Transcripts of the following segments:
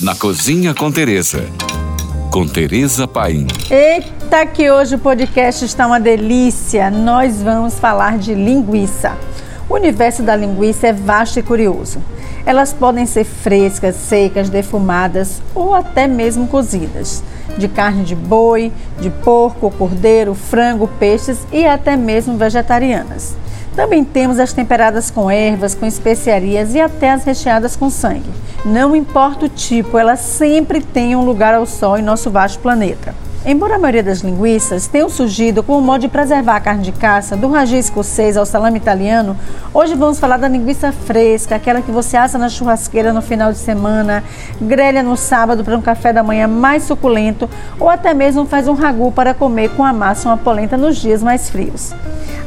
na Cozinha com Tereza. Com Tereza Paim. Eita, que hoje o podcast está uma delícia. Nós vamos falar de linguiça. O universo da linguiça é vasto e curioso. Elas podem ser frescas, secas, defumadas ou até mesmo cozidas. De carne de boi, de porco, cordeiro, frango, peixes e até mesmo vegetarianas. Também temos as temperadas com ervas, com especiarias e até as recheadas com sangue. Não importa o tipo, elas sempre têm um lugar ao sol em nosso vasto planeta. Embora a maioria das linguiças tenham surgido como modo de preservar a carne de caça, do ragi escocês ao salame italiano, hoje vamos falar da linguiça fresca, aquela que você assa na churrasqueira no final de semana, grelha no sábado para um café da manhã mais suculento ou até mesmo faz um ragu para comer com a massa uma polenta nos dias mais frios.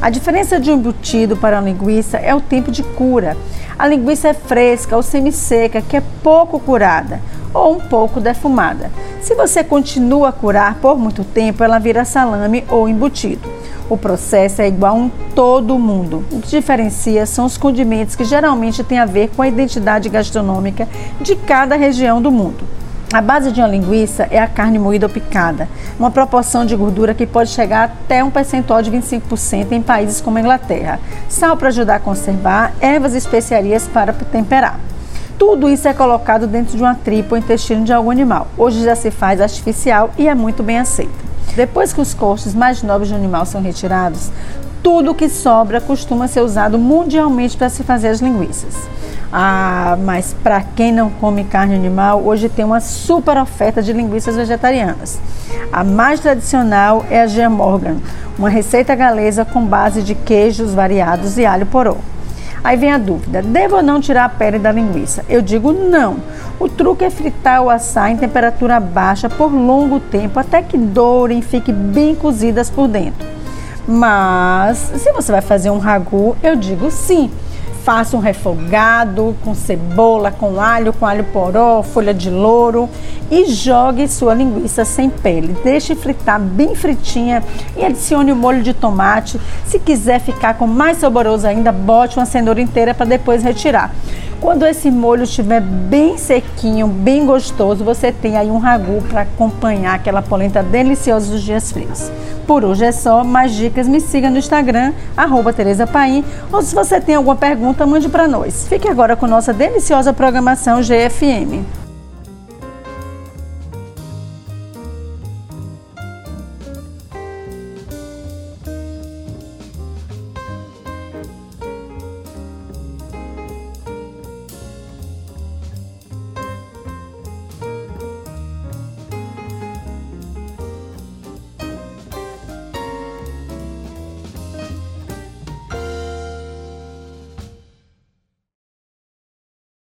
A diferença de um embutido para uma linguiça é o tempo de cura. A linguiça é fresca ou semi-seca, que é pouco curada ou um pouco defumada. Se você continua a curar por muito tempo, ela vira salame ou embutido. O processo é igual em todo o mundo. O que diferencia são os condimentos que geralmente têm a ver com a identidade gastronômica de cada região do mundo. A base de uma linguiça é a carne moída ou picada, uma proporção de gordura que pode chegar até um percentual de 25% em países como a Inglaterra. Sal para ajudar a conservar, ervas e especiarias para temperar. Tudo isso é colocado dentro de uma tripa ou intestino de algum animal. Hoje já se faz artificial e é muito bem aceita. Depois que os cortes mais nobres do animal são retirados, tudo que sobra costuma ser usado mundialmente para se fazer as linguiças. Ah, mas para quem não come carne animal, hoje tem uma super oferta de linguiças vegetarianas. A mais tradicional é a Gia Morgan, uma receita galesa com base de queijos variados e alho poró. Aí vem a dúvida: devo ou não tirar a pele da linguiça? Eu digo não. O truque é fritar ou assar em temperatura baixa por longo tempo até que dourem e fiquem bem cozidas por dentro. Mas se você vai fazer um ragu, eu digo sim Faça um refogado com cebola, com alho, com alho poró, folha de louro e jogue sua linguiça sem pele. Deixe fritar bem fritinha e adicione o molho de tomate. Se quiser ficar com mais saboroso ainda, bote uma cenoura inteira para depois retirar. Quando esse molho estiver bem sequinho, bem gostoso, você tem aí um ragu para acompanhar aquela polenta deliciosa dos dias frios. Por hoje é só, mais dicas me siga no Instagram, arroba Tereza Paim, ou se você tem alguma pergunta, mande para nós. Fique agora com nossa deliciosa programação GFM.